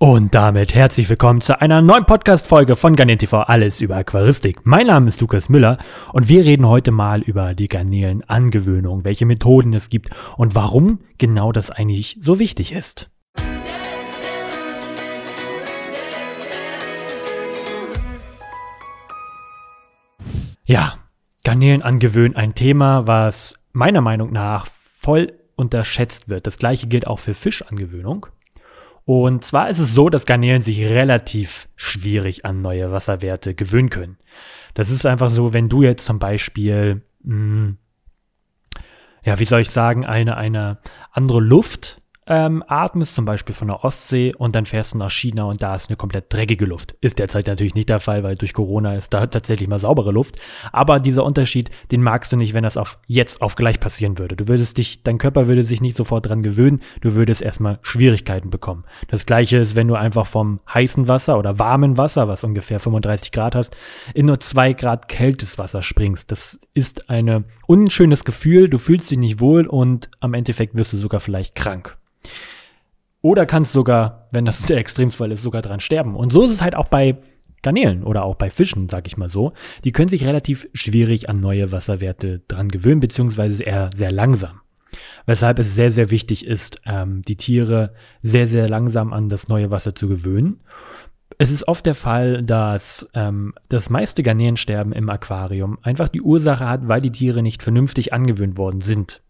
Und damit herzlich willkommen zu einer neuen Podcast-Folge von Garnelen TV Alles über Aquaristik. Mein Name ist Lukas Müller und wir reden heute mal über die Garnelenangewöhnung, welche Methoden es gibt und warum genau das eigentlich so wichtig ist. Ja, Garnelen angewöhnen, ein Thema, was meiner Meinung nach voll unterschätzt wird. Das gleiche gilt auch für Fischangewöhnung. Und zwar ist es so, dass Garnelen sich relativ schwierig an neue Wasserwerte gewöhnen können. Das ist einfach so, wenn du jetzt zum Beispiel, mh, hm, ja, wie soll ich sagen, eine, eine andere Luft ähm, atmest, zum Beispiel von der Ostsee, und dann fährst du nach China und da ist eine komplett dreckige Luft. Ist derzeit natürlich nicht der Fall, weil durch Corona ist da tatsächlich mal saubere Luft. Aber dieser Unterschied, den magst du nicht, wenn das auf jetzt auf gleich passieren würde. Du würdest dich, dein Körper würde sich nicht sofort dran gewöhnen, du würdest erstmal Schwierigkeiten bekommen. Das gleiche ist, wenn du einfach vom heißen Wasser oder warmen Wasser, was ungefähr 35 Grad hast, in nur zwei Grad kältes Wasser springst. Das ist ein unschönes Gefühl, du fühlst dich nicht wohl und am Endeffekt wirst du sogar vielleicht krank. Oder kannst sogar, wenn das der Extremfall ist, sogar dran sterben. Und so ist es halt auch bei Garnelen oder auch bei Fischen, sag ich mal so. Die können sich relativ schwierig an neue Wasserwerte dran gewöhnen, beziehungsweise eher sehr langsam. Weshalb es sehr, sehr wichtig ist, ähm, die Tiere sehr, sehr langsam an das neue Wasser zu gewöhnen. Es ist oft der Fall, dass ähm, das meiste Garnelensterben im Aquarium einfach die Ursache hat, weil die Tiere nicht vernünftig angewöhnt worden sind.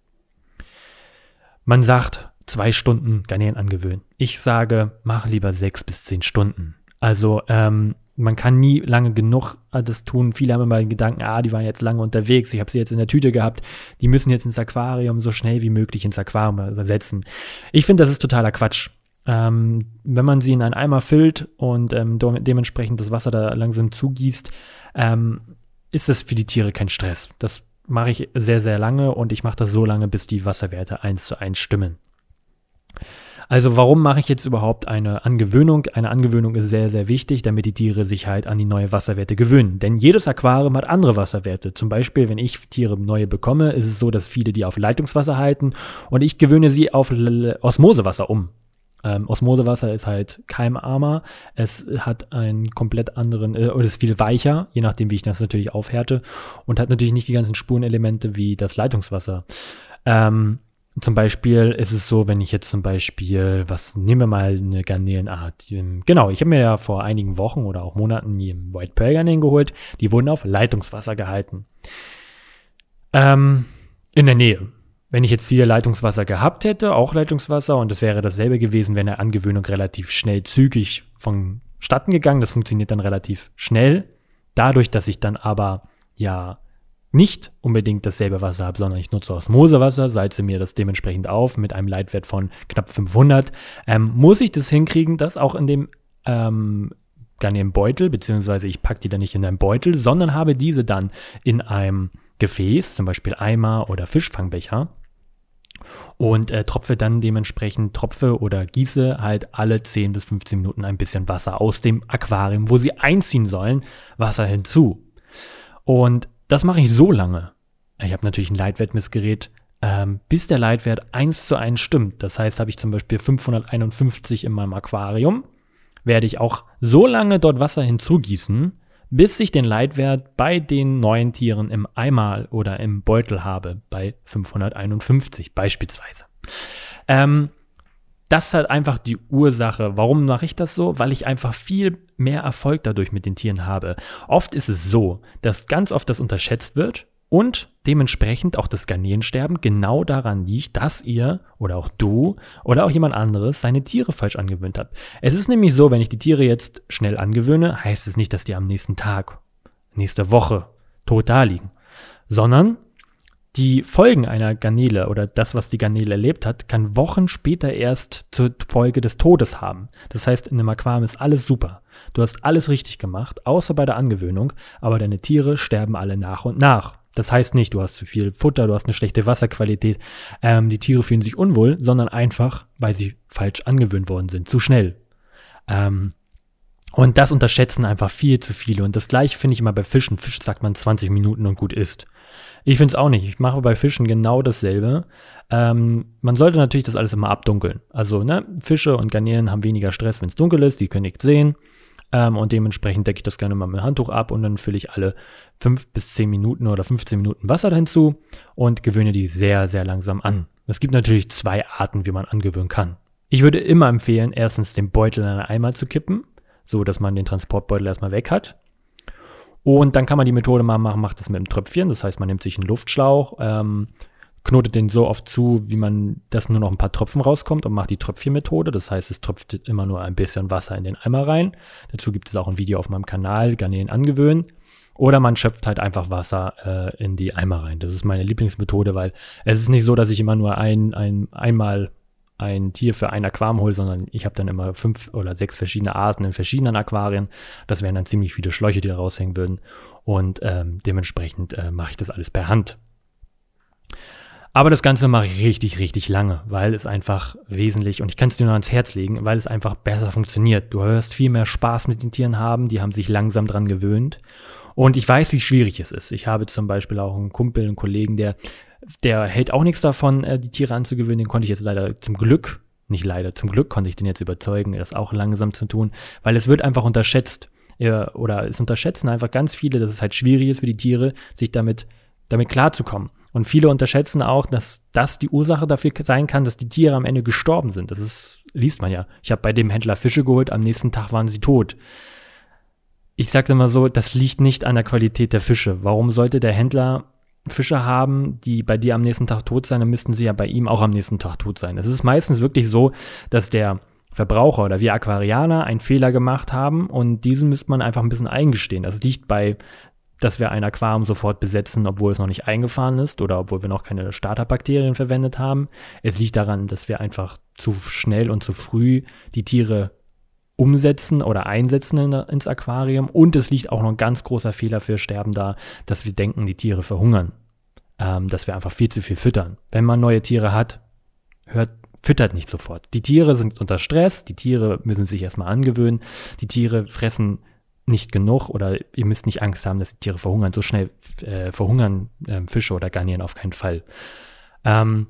Man sagt, zwei Stunden Garnelen angewöhnen. Ich sage, mach lieber sechs bis zehn Stunden. Also ähm, man kann nie lange genug das tun. Viele haben immer den Gedanken, ah, die waren jetzt lange unterwegs, ich habe sie jetzt in der Tüte gehabt, die müssen jetzt ins Aquarium so schnell wie möglich ins Aquarium setzen. Ich finde, das ist totaler Quatsch. Ähm, wenn man sie in einen Eimer füllt und ähm, dementsprechend das Wasser da langsam zugießt, ähm, ist es für die Tiere kein Stress. Das mache ich sehr, sehr lange und ich mache das so lange, bis die Wasserwerte eins zu eins stimmen. Also warum mache ich jetzt überhaupt eine Angewöhnung? Eine Angewöhnung ist sehr, sehr wichtig, damit die Tiere sich halt an die neue Wasserwerte gewöhnen. Denn jedes Aquarium hat andere Wasserwerte. Zum Beispiel, wenn ich Tiere neue bekomme, ist es so, dass viele die auf Leitungswasser halten und ich gewöhne sie auf Osmosewasser um. Ähm, Osmosewasser ist halt keimarmer. Es hat einen komplett anderen, äh, oder ist viel weicher, je nachdem, wie ich das natürlich aufhärte. Und hat natürlich nicht die ganzen Spurenelemente wie das Leitungswasser. Ähm, zum Beispiel ist es so, wenn ich jetzt zum Beispiel, was nehmen wir mal eine Garnelenart. Genau, ich habe mir ja vor einigen Wochen oder auch Monaten die White Pearl Garnelen geholt. Die wurden auf Leitungswasser gehalten. Ähm, in der Nähe. Wenn ich jetzt hier Leitungswasser gehabt hätte, auch Leitungswasser, und es wäre dasselbe gewesen, wenn eine Angewöhnung relativ schnell zügig vonstatten gegangen. Das funktioniert dann relativ schnell. Dadurch, dass ich dann aber ja nicht unbedingt dasselbe Wasser habe, sondern ich nutze Osmosewasser, salze mir das dementsprechend auf mit einem Leitwert von knapp 500, ähm, muss ich das hinkriegen, dass auch in dem ähm, Garnelenbeutel, beziehungsweise ich packe die dann nicht in einen Beutel, sondern habe diese dann in einem Gefäß, zum Beispiel Eimer oder Fischfangbecher und äh, tropfe dann dementsprechend, tropfe oder gieße halt alle 10 bis 15 Minuten ein bisschen Wasser aus dem Aquarium, wo sie einziehen sollen, Wasser hinzu. Und das mache ich so lange. Ich habe natürlich ein Leitwertmessgerät, ähm, bis der Leitwert 1 zu 1 stimmt. Das heißt, habe ich zum Beispiel 551 in meinem Aquarium, werde ich auch so lange dort Wasser hinzugießen, bis ich den Leitwert bei den neuen Tieren im Eimer oder im Beutel habe, bei 551 beispielsweise. Ähm, das ist halt einfach die Ursache. Warum mache ich das so? Weil ich einfach viel mehr Erfolg dadurch mit den Tieren habe. Oft ist es so, dass ganz oft das unterschätzt wird und dementsprechend auch das Garnelensterben genau daran liegt, dass ihr oder auch du oder auch jemand anderes seine Tiere falsch angewöhnt habt. Es ist nämlich so, wenn ich die Tiere jetzt schnell angewöhne, heißt es nicht, dass die am nächsten Tag, nächste Woche tot da liegen, sondern die Folgen einer Garnele oder das, was die Garnele erlebt hat, kann Wochen später erst zur Folge des Todes haben. Das heißt, in einem Aquarium ist alles super. Du hast alles richtig gemacht, außer bei der Angewöhnung, aber deine Tiere sterben alle nach und nach. Das heißt nicht, du hast zu viel Futter, du hast eine schlechte Wasserqualität, ähm, die Tiere fühlen sich unwohl, sondern einfach, weil sie falsch angewöhnt worden sind, zu schnell. Ähm, und das unterschätzen einfach viel zu viele. Und das gleiche finde ich immer bei Fischen. Fisch sagt man 20 Minuten und gut ist. Ich finde es auch nicht. Ich mache bei Fischen genau dasselbe. Ähm, man sollte natürlich das alles immer abdunkeln. Also ne, Fische und Garnelen haben weniger Stress, wenn es dunkel ist, die können nichts sehen. Ähm, und dementsprechend decke ich das gerne mal mit dem Handtuch ab und dann fülle ich alle 5 bis 10 Minuten oder 15 Minuten Wasser hinzu und gewöhne die sehr, sehr langsam an. Es gibt natürlich zwei Arten, wie man angewöhnen kann. Ich würde immer empfehlen, erstens den Beutel in einen Eimer zu kippen, so dass man den Transportbeutel erstmal weg hat. Und dann kann man die Methode mal machen, macht das mit einem Tröpfchen. Das heißt, man nimmt sich einen Luftschlauch, ähm, knotet den so oft zu, wie man, dass nur noch ein paar Tropfen rauskommt und macht die Tröpfchenmethode. Das heißt, es tropft immer nur ein bisschen Wasser in den Eimer rein. Dazu gibt es auch ein Video auf meinem Kanal, Garnelen angewöhnen. Oder man schöpft halt einfach Wasser äh, in die Eimer rein. Das ist meine Lieblingsmethode, weil es ist nicht so, dass ich immer nur ein, ein, einmal ein Tier für ein Aquarium hole, sondern ich habe dann immer fünf oder sechs verschiedene Arten in verschiedenen Aquarien. Das wären dann ziemlich viele Schläuche, die da raushängen würden. Und ähm, dementsprechend äh, mache ich das alles per Hand. Aber das Ganze mache ich richtig, richtig lange, weil es einfach wesentlich, und ich kann es dir nur ans Herz legen, weil es einfach besser funktioniert. Du hörst viel mehr Spaß mit den Tieren haben, die haben sich langsam dran gewöhnt. Und ich weiß, wie schwierig es ist. Ich habe zum Beispiel auch einen Kumpel, einen Kollegen, der, der hält auch nichts davon, äh, die Tiere anzugewöhnen. Den konnte ich jetzt leider zum Glück, nicht leider, zum Glück konnte ich den jetzt überzeugen, das auch langsam zu tun, weil es wird einfach unterschätzt. Oder es unterschätzen einfach ganz viele, dass es halt schwierig ist für die Tiere, sich damit, damit klarzukommen. Und viele unterschätzen auch, dass das die Ursache dafür sein kann, dass die Tiere am Ende gestorben sind. Das ist, liest man ja. Ich habe bei dem Händler Fische geholt, am nächsten Tag waren sie tot. Ich sage immer so, das liegt nicht an der Qualität der Fische. Warum sollte der Händler Fische haben, die bei dir am nächsten Tag tot sein, dann müssten sie ja bei ihm auch am nächsten Tag tot sein. Es ist meistens wirklich so, dass der Verbraucher oder wir Aquarianer einen Fehler gemacht haben und diesen müsste man einfach ein bisschen eingestehen. Das liegt bei dass wir ein Aquarium sofort besetzen, obwohl es noch nicht eingefahren ist oder obwohl wir noch keine Starterbakterien verwendet haben. Es liegt daran, dass wir einfach zu schnell und zu früh die Tiere umsetzen oder einsetzen in, ins Aquarium. Und es liegt auch noch ein ganz großer Fehler für Sterben da, dass wir denken, die Tiere verhungern. Ähm, dass wir einfach viel zu viel füttern. Wenn man neue Tiere hat, hört, füttert nicht sofort. Die Tiere sind unter Stress, die Tiere müssen sich erstmal angewöhnen, die Tiere fressen nicht genug oder ihr müsst nicht Angst haben, dass die Tiere verhungern. So schnell äh, verhungern äh, Fische oder Garnieren auf keinen Fall. Ähm,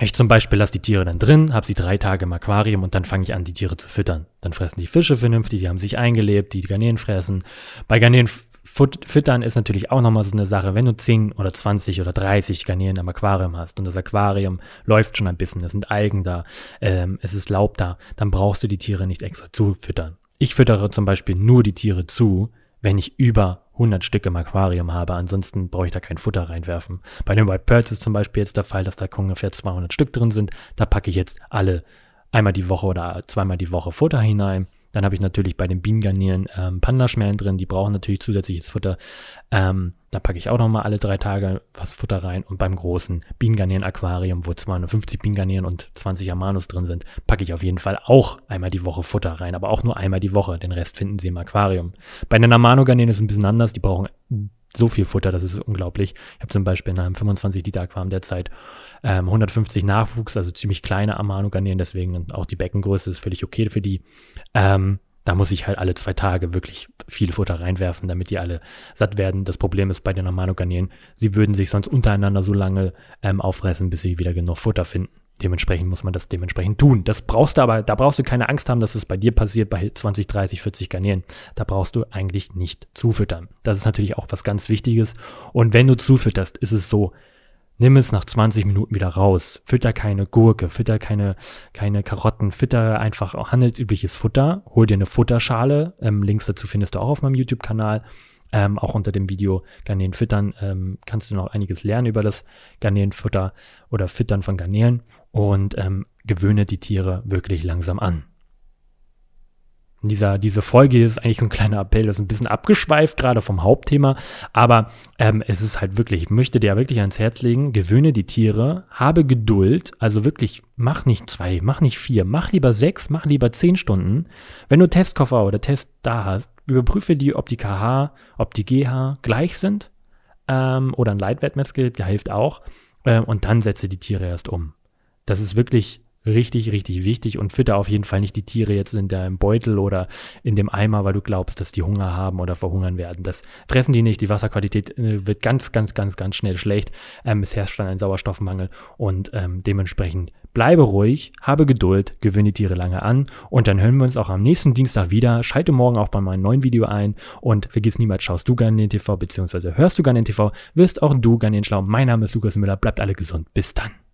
ich zum Beispiel lasse die Tiere dann drin, habe sie drei Tage im Aquarium und dann fange ich an, die Tiere zu füttern. Dann fressen die Fische vernünftig, die haben sich eingelebt, die Garnelen fressen. Bei Garnelen füttern ist natürlich auch nochmal so eine Sache. Wenn du 10 oder 20 oder 30 Garnelen am Aquarium hast und das Aquarium läuft schon ein bisschen, es sind Algen da, ähm, es ist Laub da, dann brauchst du die Tiere nicht extra zufüttern. Ich füttere zum Beispiel nur die Tiere zu, wenn ich über 100 Stück im Aquarium habe. Ansonsten brauche ich da kein Futter reinwerfen. Bei den White Pearls ist zum Beispiel jetzt der Fall, dass da ungefähr 200 Stück drin sind. Da packe ich jetzt alle einmal die Woche oder zweimal die Woche Futter hinein. Dann habe ich natürlich bei den Bienengarnieren ähm, Pandaschmerlen drin, die brauchen natürlich zusätzliches Futter. Ähm, da packe ich auch nochmal alle drei Tage was Futter rein. Und beim großen Bienengarnieren-Aquarium, wo 250 Bienengarnieren und 20 Amanus drin sind, packe ich auf jeden Fall auch einmal die Woche Futter rein. Aber auch nur einmal die Woche. Den Rest finden sie im Aquarium. Bei den Amano-Garnieren ist es ein bisschen anders. Die brauchen so viel Futter, das ist unglaublich. Ich habe zum Beispiel in einem 25 Liter Aquarium derzeit ähm, 150 Nachwuchs, also ziemlich kleine Amano-Garnelen, deswegen auch die Beckengröße ist völlig okay für die. Ähm, da muss ich halt alle zwei Tage wirklich viel Futter reinwerfen, damit die alle satt werden. Das Problem ist bei den Amano-Garnelen, sie würden sich sonst untereinander so lange ähm, auffressen, bis sie wieder genug Futter finden. Dementsprechend muss man das dementsprechend tun. Das brauchst du aber, da brauchst du keine Angst haben, dass es bei dir passiert bei 20, 30, 40 Garnelen. Da brauchst du eigentlich nicht zufüttern. Das ist natürlich auch was ganz Wichtiges. Und wenn du zufütterst, ist es so, nimm es nach 20 Minuten wieder raus. Fütter keine Gurke, fütter keine, keine Karotten, fütter einfach handelsübliches Futter. Hol dir eine Futterschale. Ähm, Links dazu findest du auch auf meinem YouTube-Kanal. Ähm, auch unter dem Video Garnelen füttern ähm, kannst du noch einiges lernen über das Garnelenfutter oder Füttern von Garnelen und ähm, gewöhne die Tiere wirklich langsam an. Dieser, diese Folge ist eigentlich so ein kleiner Appell, das ist ein bisschen abgeschweift, gerade vom Hauptthema, aber ähm, es ist halt wirklich, ich möchte dir wirklich ans Herz legen, gewöhne die Tiere, habe Geduld, also wirklich, mach nicht zwei, mach nicht vier, mach lieber sechs, mach lieber zehn Stunden. Wenn du Testkoffer oder Test da hast, überprüfe die, ob die KH, ob die GH gleich sind ähm, oder ein Leitwertmessgerät, der hilft auch, ähm, und dann setze die Tiere erst um. Das ist wirklich richtig, richtig wichtig und fütter auf jeden Fall nicht die Tiere jetzt in deinem Beutel oder in dem Eimer, weil du glaubst, dass die Hunger haben oder verhungern werden. Das fressen die nicht. Die Wasserqualität äh, wird ganz, ganz, ganz, ganz schnell schlecht. Ähm, es herrscht dann ein Sauerstoffmangel und ähm, dementsprechend bleibe ruhig, habe Geduld, gewöhne die Tiere lange an und dann hören wir uns auch am nächsten Dienstag wieder. Schalte morgen auch bei meinem neuen Video ein und vergiss niemals, schaust du gerne den TV, beziehungsweise hörst du gerne den TV, wirst auch du gerne den Schlau. Mein Name ist Lukas Müller, bleibt alle gesund. Bis dann.